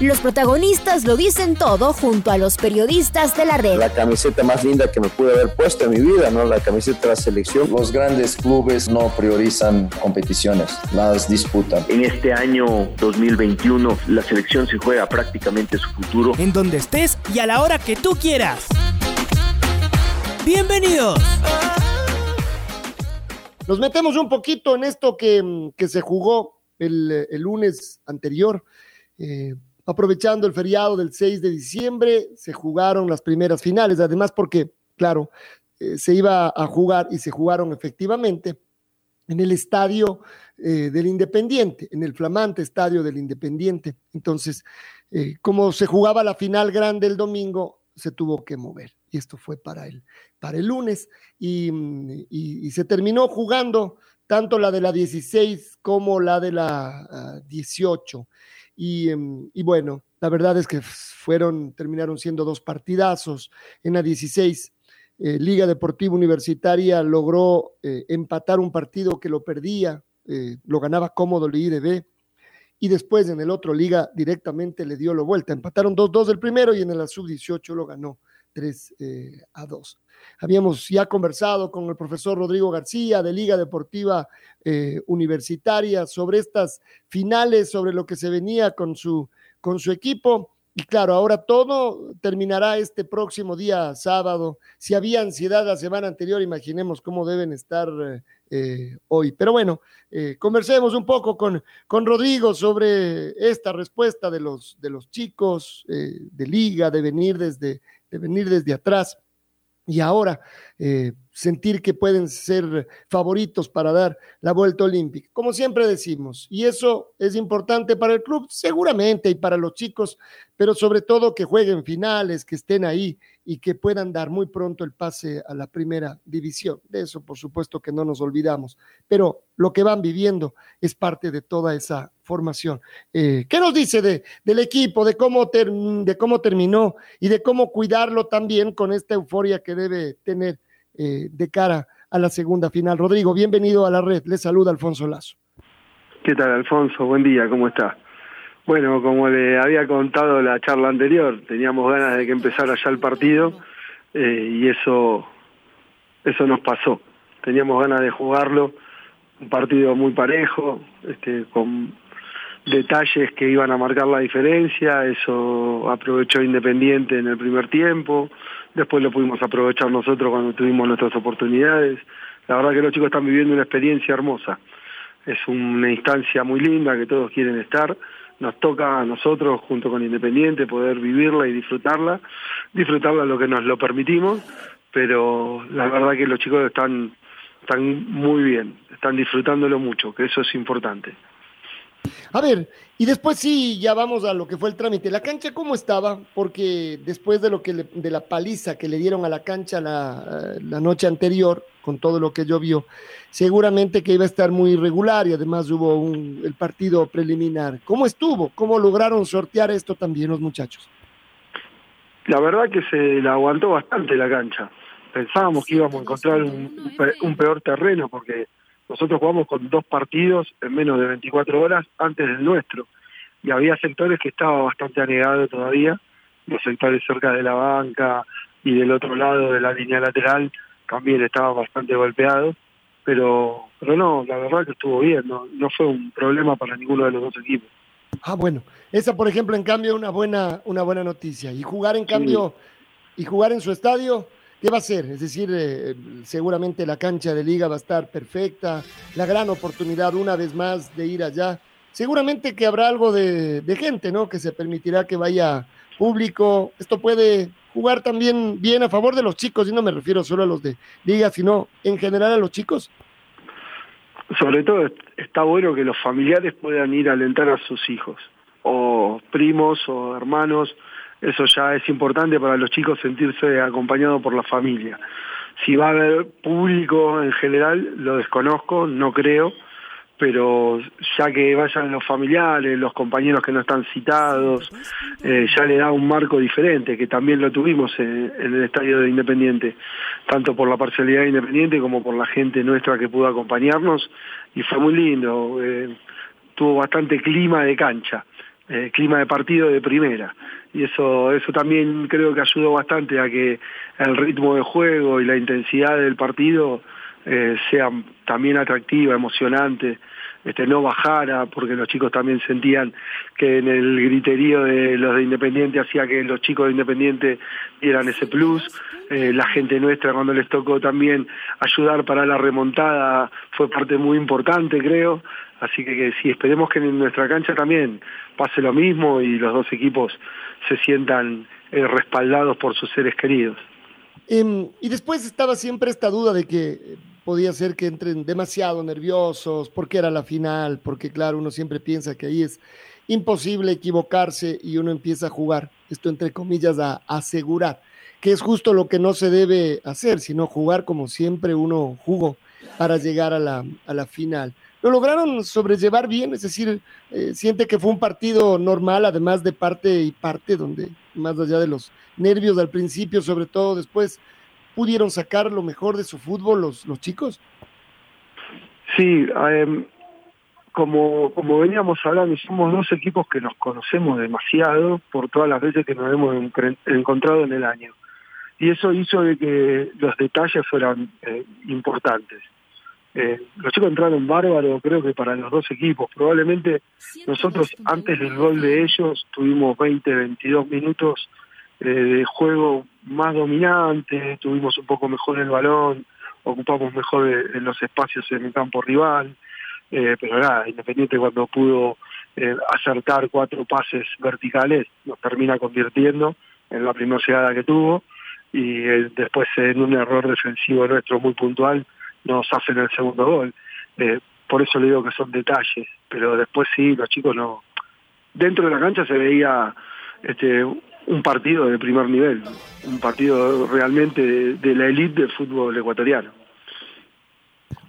Los protagonistas lo dicen todo junto a los periodistas de la red. La camiseta más linda que me pude haber puesto en mi vida, ¿no? La camiseta de la selección. Los grandes clubes no priorizan competiciones, las disputan. En este año 2021 la selección se juega prácticamente su futuro. En donde estés y a la hora que tú quieras. Bienvenidos. Nos metemos un poquito en esto que, que se jugó el, el lunes anterior. Eh, aprovechando el feriado del 6 de diciembre, se jugaron las primeras finales, además porque, claro, eh, se iba a jugar y se jugaron efectivamente en el estadio eh, del Independiente, en el flamante estadio del Independiente. Entonces, eh, como se jugaba la final grande el domingo, se tuvo que mover. Y esto fue para el, para el lunes. Y, se terminó jugando tanto la de la 16 como la de la uh, 18. Y, y, bueno, la verdad es que fueron, terminaron siendo dos partidazos. En la 16, eh, Liga Deportiva Universitaria logró eh, empatar un partido que lo perdía, eh, lo ganaba cómodo el IDB. Y después en el otro Liga directamente le dio la vuelta. Empataron 2-2 del primero y en el sub-18 lo ganó 3 eh, a 2. Habíamos ya conversado con el profesor Rodrigo García de Liga Deportiva eh, Universitaria sobre estas finales, sobre lo que se venía con su, con su equipo. Y claro, ahora todo terminará este próximo día sábado. Si había ansiedad la semana anterior, imaginemos cómo deben estar eh, hoy. Pero bueno, conversemos un poco con, con Rodrigo sobre esta respuesta de los, de los chicos de liga, de venir desde, de venir desde atrás. Y ahora eh, sentir que pueden ser favoritos para dar la vuelta olímpica, como siempre decimos. Y eso es importante para el club, seguramente, y para los chicos, pero sobre todo que jueguen finales, que estén ahí y que puedan dar muy pronto el pase a la primera división. De eso, por supuesto, que no nos olvidamos. Pero lo que van viviendo es parte de toda esa formación. Eh, ¿Qué nos dice de, del equipo, de cómo, ter, de cómo terminó y de cómo cuidarlo también con esta euforia que debe tener eh, de cara a la segunda final? Rodrigo, bienvenido a la red. Le saluda Alfonso Lazo. ¿Qué tal, Alfonso? Buen día, ¿cómo está? Bueno, como le había contado la charla anterior, teníamos ganas de que empezara ya el partido eh, y eso, eso nos pasó. Teníamos ganas de jugarlo, un partido muy parejo, este, con detalles que iban a marcar la diferencia, eso aprovechó Independiente en el primer tiempo, después lo pudimos aprovechar nosotros cuando tuvimos nuestras oportunidades. La verdad que los chicos están viviendo una experiencia hermosa. Es una instancia muy linda que todos quieren estar nos toca a nosotros, junto con Independiente, poder vivirla y disfrutarla, disfrutarla lo que nos lo permitimos, pero la verdad que los chicos están, están muy bien, están disfrutándolo mucho, que eso es importante. A ver, y después sí, ya vamos a lo que fue el trámite. ¿La cancha cómo estaba? Porque después de lo que le, de la paliza que le dieron a la cancha la, la, noche anterior, con todo lo que llovió, seguramente que iba a estar muy irregular y además hubo un, el partido preliminar. ¿Cómo estuvo? ¿Cómo lograron sortear esto también los muchachos? La verdad que se la aguantó bastante la cancha. Pensábamos que íbamos a encontrar un peor terreno porque nosotros jugamos con dos partidos en menos de 24 horas antes del nuestro. Y había sectores que estaba bastante anegado todavía, los sectores cerca de la banca y del otro lado de la línea lateral también estaban bastante golpeados, pero pero no, la verdad que estuvo bien, no, no fue un problema para ninguno de los dos equipos. Ah, bueno, esa por ejemplo en cambio una buena una buena noticia y jugar en cambio sí. y jugar en su estadio ¿Qué va a ser? Es decir, eh, seguramente la cancha de liga va a estar perfecta, la gran oportunidad una vez más de ir allá. Seguramente que habrá algo de, de, gente, ¿no? Que se permitirá que vaya público. Esto puede jugar también bien a favor de los chicos, y no me refiero solo a los de liga, sino en general a los chicos. Sobre todo está bueno que los familiares puedan ir a alentar a sus hijos, o primos o hermanos, eso ya es importante para los chicos sentirse acompañados por la familia. Si va a haber público en general, lo desconozco, no creo, pero ya que vayan los familiares, los compañeros que no están citados, eh, ya le da un marco diferente, que también lo tuvimos en, el estadio de Independiente, tanto por la parcialidad de Independiente como por la gente nuestra que pudo acompañarnos, y fue muy lindo, eh, tuvo bastante clima de cancha, eh, clima de partido de primera, y eso, eso también creo que ayudó bastante a que el ritmo de juego y la intensidad del partido eh, sea también atractiva, emocionante, este, no bajara, porque los chicos también sentían que en el griterío de los de Independiente hacía que los chicos de Independiente dieran ese plus. Eh, la gente nuestra cuando les tocó también ayudar para la remontada fue parte muy importante, creo. Así que, que sí, esperemos que en nuestra cancha también pase lo mismo y los dos equipos se sientan eh, respaldados por sus seres queridos. Eh, y después estaba siempre esta duda de que podía ser que entren demasiado nerviosos, porque era la final, porque claro, uno siempre piensa que ahí es imposible equivocarse y uno empieza a jugar, esto entre comillas, a asegurar, que es justo lo que no se debe hacer, sino jugar como siempre uno jugó para llegar a la, a la final. Lo lograron sobrellevar bien, es decir, eh, siente que fue un partido normal, además de parte y parte, donde más allá de los nervios al principio, sobre todo después, pudieron sacar lo mejor de su fútbol los, los chicos? Sí, eh, como, como veníamos hablando, somos dos equipos que nos conocemos demasiado por todas las veces que nos hemos encontrado en el año. Y eso hizo de que los detalles fueran eh, importantes. Eh, los chicos entraron bárbaros, creo que para los dos equipos. Probablemente nosotros antes del gol de ellos tuvimos 20, 22 minutos de juego más dominante, tuvimos un poco mejor el balón, ocupamos mejor en los espacios en el campo rival, eh, pero nada, Independiente cuando pudo eh, acertar cuatro pases verticales nos termina convirtiendo en la primera llegada que tuvo y eh, después en un error defensivo nuestro muy puntual nos hacen el segundo gol. Eh, por eso le digo que son detalles, pero después sí, los chicos no... Dentro de la cancha se veía este, un partido de primer nivel, un partido realmente de, la élite del fútbol ecuatoriano.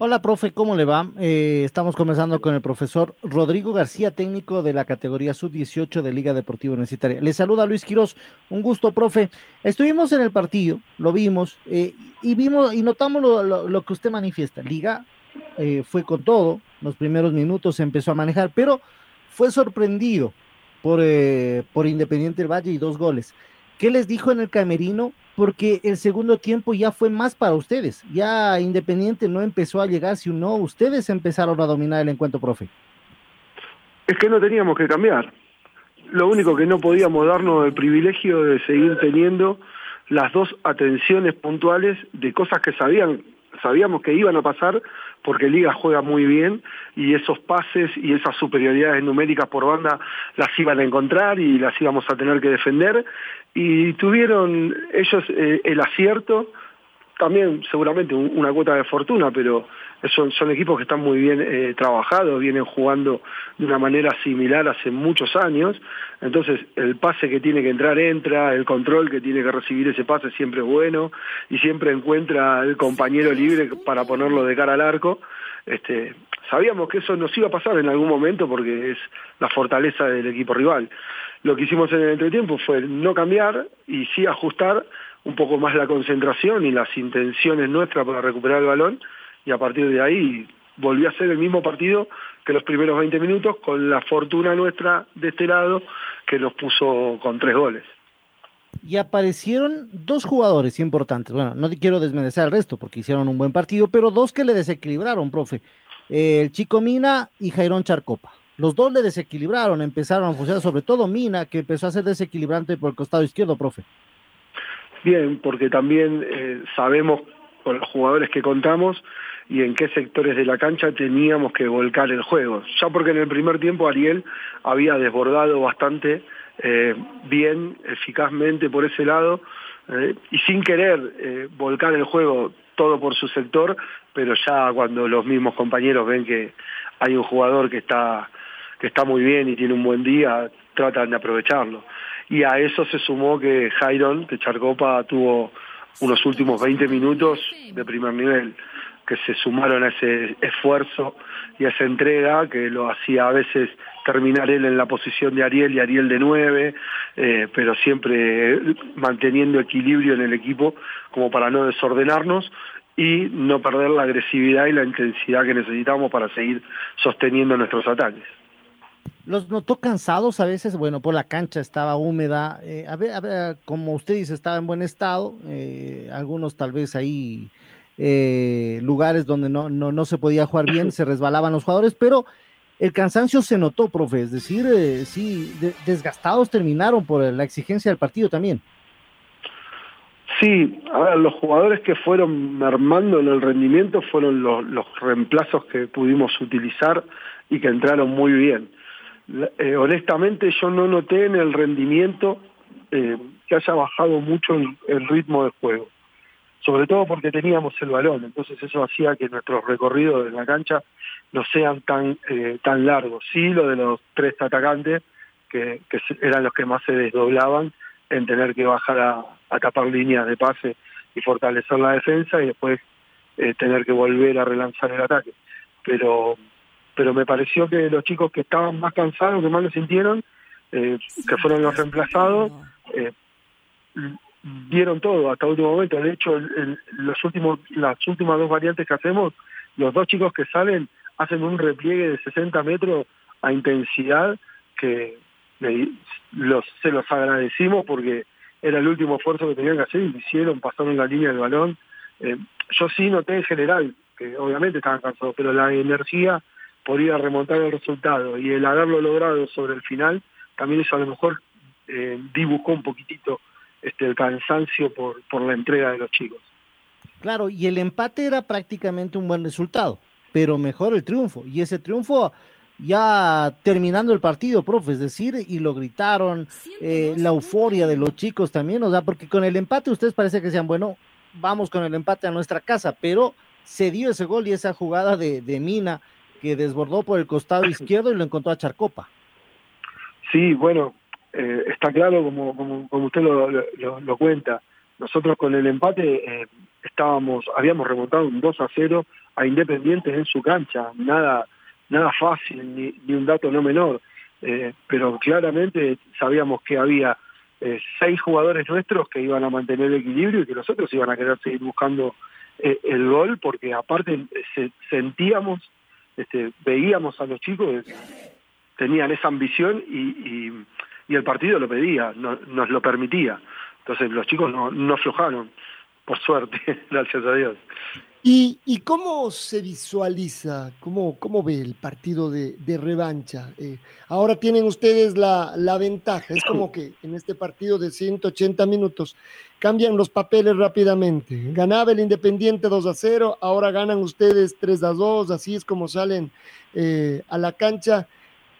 Hola, profe, ¿cómo le va? Eh, estamos comenzando con el profesor Rodrigo García, técnico de la categoría sub-18 de Liga Deportiva Universitaria. Le saluda Luis Quiroz, un gusto, profe. Estuvimos en el partido, lo vimos eh, y vimos y notamos lo, lo, lo que usted manifiesta. Liga eh, fue con todo, los primeros minutos se empezó a manejar, pero fue sorprendido por, eh, por Independiente del Valle y dos goles. ¿Qué les dijo en el camerino? Porque el segundo tiempo ya fue más para ustedes. Ya Independiente no empezó a llegar, sino ustedes empezaron a dominar el encuentro, profe. Es que no teníamos que cambiar. Lo único que no podíamos darnos el privilegio de seguir teniendo las dos atenciones puntuales de cosas que sabían, sabíamos que iban a pasar porque Liga juega muy bien y esos pases y esas superioridades numéricas por banda las iban a encontrar y las íbamos a tener que defender. Y tuvieron ellos eh, el acierto, también seguramente una cuota de fortuna, pero son, equipos que están muy bien eh, trabajados, vienen jugando de una manera similar hace muchos años, entonces el pase que tiene que entrar entra, el control que tiene que recibir ese pase siempre es bueno y siempre encuentra el compañero libre para ponerlo de cara al arco. Este, sabíamos que eso nos iba a pasar en algún momento porque es la fortaleza del equipo rival. Lo que hicimos en el entretiempo fue no cambiar y sí ajustar un poco más la concentración y las intenciones nuestras para recuperar el balón y a partir de ahí volvió a ser el mismo partido que los primeros 20 minutos con la fortuna nuestra de este lado que nos puso con tres goles. Y aparecieron dos jugadores importantes. Bueno, no quiero desmerecer al resto porque hicieron un buen partido, pero dos que le desequilibraron, profe. El Chico Mina y Jairón Charcopa. Los dos le desequilibraron, empezaron a funcionar, sobre todo Mina, que empezó a ser desequilibrante por el costado izquierdo, profe. Bien, porque también eh, sabemos con los jugadores que contamos y en qué sectores de la cancha teníamos que volcar el juego. Ya porque en el primer tiempo Ariel había desbordado bastante eh, bien, eficazmente por ese lado, eh, y sin querer eh, volcar el juego todo por su sector, pero ya cuando los mismos compañeros ven que hay un jugador que está, que está muy bien y tiene un buen día, tratan de aprovecharlo. Y a eso se sumó que Jairon, de Charcopa, tuvo unos últimos 20 minutos de primer nivel que se sumaron a ese esfuerzo y a esa entrega que lo hacía a veces terminar él en la posición de Ariel y Ariel de nueve, eh, pero siempre manteniendo equilibrio en el equipo como para no desordenarnos y no perder la agresividad y la intensidad que necesitamos para seguir sosteniendo nuestros ataques. ¿Los notó cansados a veces? Bueno, por la cancha estaba húmeda. Eh, a, ver, a, ver, como usted dice, estaba en buen estado. Eh, algunos tal vez ahí eh, lugares donde no, no, no, se podía jugar bien, se resbalaban los jugadores, pero el cansancio se notó, profe. Es decir, eh, sí, de, desgastados terminaron por la exigencia del partido también. Sí, a ver, los jugadores que fueron mermando en el rendimiento fueron los, los reemplazos que pudimos utilizar y que entraron muy bien eh, honestamente yo no noté en el rendimiento eh, que haya bajado mucho el, el, ritmo del juego, sobre todo porque teníamos el balón, entonces eso hacía que nuestros recorridos en la cancha no sean tan, eh, tan largos. Sí, lo de los tres atacantes, que, que, eran los que más se desdoblaban en tener que bajar a, a tapar líneas de pase y fortalecer la defensa y después eh, tener que volver a relanzar el ataque. Pero pero me pareció que los chicos que estaban más cansados, que más lo sintieron, eh, que fueron los reemplazados, eh, dieron todo hasta el último momento. De hecho, el, el, los últimos, las últimas dos variantes que hacemos, los dos chicos que salen hacen un repliegue de 60 metros a intensidad que los, se los agradecimos porque era el último esfuerzo que tenían que hacer y lo hicieron, pasaron la línea del balón. Eh, yo sí noté en general que obviamente estaban cansados, pero la energía podría remontar el resultado y el haberlo logrado sobre el final, también eso a lo mejor eh, dibujó un poquitito este, el cansancio por, por la entrega de los chicos. Claro, y el empate era prácticamente un buen resultado, pero mejor el triunfo, y ese triunfo ya terminando el partido, profe, es decir, y lo gritaron, eh, la euforia de los chicos también, o sea, porque con el empate ustedes parece que decían, bueno, vamos con el empate a nuestra casa, pero se dio ese gol y esa jugada de, de Mina, que desbordó por el costado izquierdo y lo encontró a Charcopa. Sí, bueno, eh, está claro como, como, como usted lo, lo, lo, cuenta. Nosotros con el empate eh, estábamos, habíamos remontado un 2 a 0 a Independientes en su cancha, nada, nada fácil, ni, ni un dato no menor, eh, pero claramente sabíamos que había eh, seis jugadores nuestros que iban a mantener el equilibrio y que nosotros iban a querer seguir buscando el gol, porque aparte se, sentíamos este, veíamos a los chicos tenían esa ambición y, el partido lo pedía, no, nos lo permitía. Entonces los chicos no, no aflojaron, por suerte, gracias a Dios. ¿Y, ¿Y, cómo se visualiza, cómo, cómo ve el partido de, revancha? Eh, ahora tienen ustedes la, la, ventaja, es como que en este partido de 180 minutos cambian los papeles rápidamente. Ganaba el Independiente 2 a 0, ahora ganan ustedes 3 a 2, así es como salen eh, a la cancha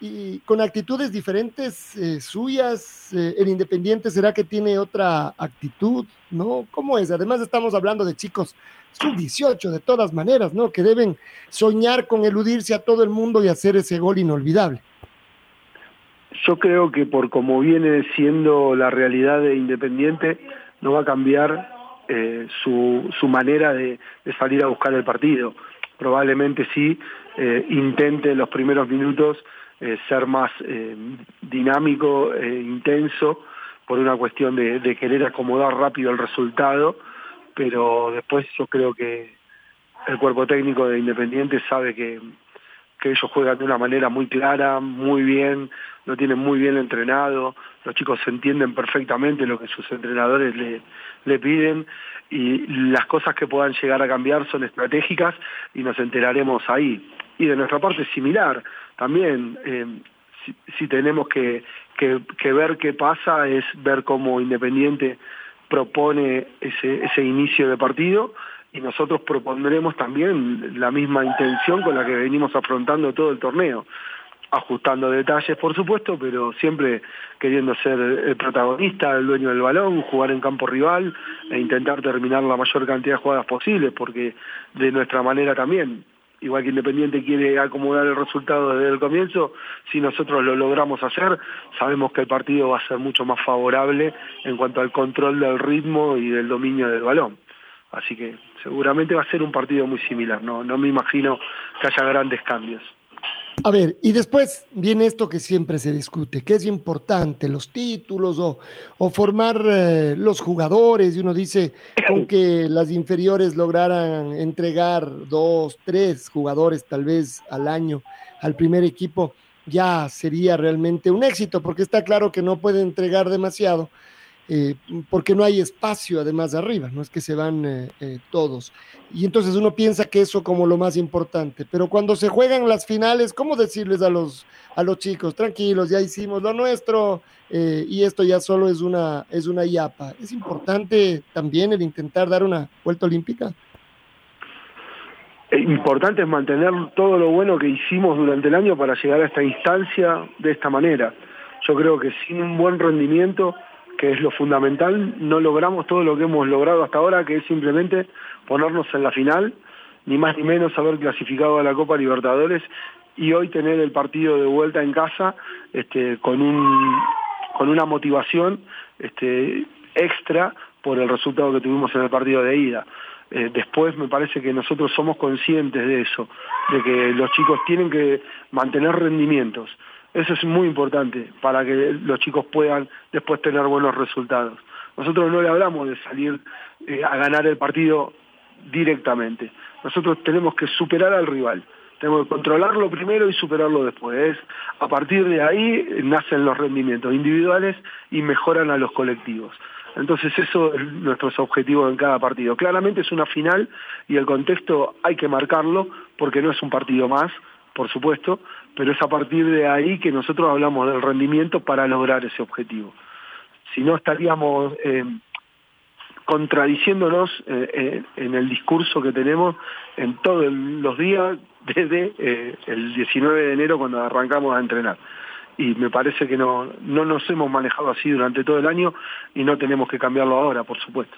y con actitudes diferentes eh, suyas. Eh, el Independiente será que tiene otra actitud, ¿no? ¿Cómo es? Además estamos hablando de chicos sub-18 de todas maneras, ¿no? Que deben soñar con eludirse a todo el mundo y hacer ese gol inolvidable. Yo creo que por como viene siendo la realidad de Independiente, no va a cambiar eh, su, su manera de, salir a buscar el partido. Probablemente sí eh, intente en los primeros minutos eh, ser más eh, dinámico, eh, intenso, por una cuestión de, de, querer acomodar rápido el resultado, pero después yo creo que el cuerpo técnico de Independiente sabe que, que ellos juegan de una manera muy clara, muy bien, lo tienen muy bien entrenado, los chicos entienden perfectamente lo que sus entrenadores le, le piden y las cosas que puedan llegar a cambiar son estratégicas y nos enteraremos ahí. Y de nuestra parte similar, también eh, si, si, tenemos que, que, que, ver qué pasa es ver cómo Independiente propone ese, ese inicio de partido y nosotros propondremos también la misma intención con la que venimos afrontando todo el torneo ajustando detalles por supuesto, pero siempre queriendo ser el protagonista, el dueño del balón, jugar en campo rival e intentar terminar la mayor cantidad de jugadas posibles, porque de nuestra manera también igual que Independiente quiere acomodar el resultado desde el comienzo, si nosotros lo logramos hacer, sabemos que el partido va a ser mucho más favorable en cuanto al control del ritmo y del dominio del balón. Así que seguramente va a ser un partido muy similar, no, no me imagino que haya grandes cambios. A ver, y después viene esto que siempre se discute, que es importante, los títulos o, formar eh, los jugadores, y uno dice, con que las inferiores lograran entregar dos, tres jugadores tal vez al año al primer equipo, ya sería realmente un éxito, porque está claro que no puede entregar demasiado, eh, porque no hay espacio además de arriba, no es que se van eh, eh, todos. Y entonces uno piensa que eso como lo más importante, pero cuando se juegan las finales, ¿cómo decirles a los, a los chicos, tranquilos, ya hicimos lo nuestro y esto ya solo es una, es una yapa? ¿Es importante también el intentar dar una vuelta olímpica? Importante es mantener todo lo bueno que hicimos durante el año para llegar a esta instancia de esta manera. Yo creo que sin un buen rendimiento que es lo fundamental, no logramos todo lo que hemos logrado hasta ahora, que es simplemente ponernos en la final, ni más ni menos haber clasificado a la Copa Libertadores y hoy tener el partido de vuelta en casa este, con, un, con una motivación este, extra por el resultado que tuvimos en el partido de ida. Eh, después me parece que nosotros somos conscientes de eso, de que los chicos tienen que mantener rendimientos. Eso es muy importante para que los chicos puedan después tener buenos resultados. Nosotros no le hablamos de salir eh, a ganar el partido directamente. Nosotros tenemos que superar al rival. Tenemos que controlarlo primero y superarlo después. A partir de ahí nacen los rendimientos individuales y mejoran a los colectivos. Entonces eso es nuestro objetivo en cada partido. Claramente es una final y el contexto hay que marcarlo porque no es un partido más, por supuesto, pero es a partir de ahí que nosotros hablamos del rendimiento para lograr ese objetivo. Si no estaríamos eh, contradiciéndonos eh, eh, en el discurso que tenemos en todos los días desde el 19 de enero cuando arrancamos a entrenar. Y me parece que no, no nos hemos manejado así durante todo el año y no tenemos que cambiarlo ahora, por supuesto.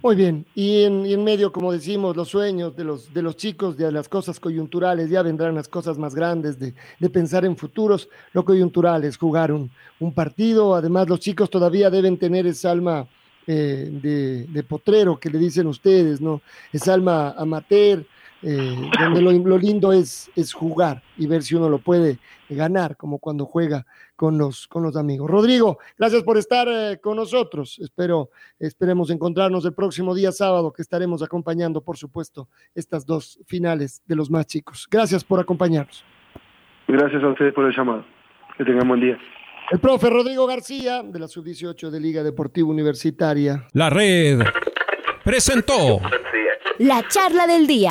Muy bien, y en, medio, como decimos, los sueños de los, de los chicos, de las cosas coyunturales, ya vendrán las cosas más grandes, de, pensar en futuros. Lo coyuntural es jugar un, partido, además los chicos todavía deben tener esa alma eh, de, de, potrero que le dicen ustedes, ¿no? Esa alma amateur, eh, donde lo, lindo es, es jugar y ver si uno lo puede ganar, como cuando juega con los, con los amigos. Rodrigo, gracias por estar eh, con nosotros. Espero, esperemos encontrarnos el próximo día sábado, que estaremos acompañando, por supuesto, estas dos finales de los más chicos. Gracias por acompañarnos. Gracias a ustedes por el llamado. Que tengan buen día. El profe Rodrigo García, de la Sub-18 de Liga Deportiva Universitaria. La red presentó la charla del día.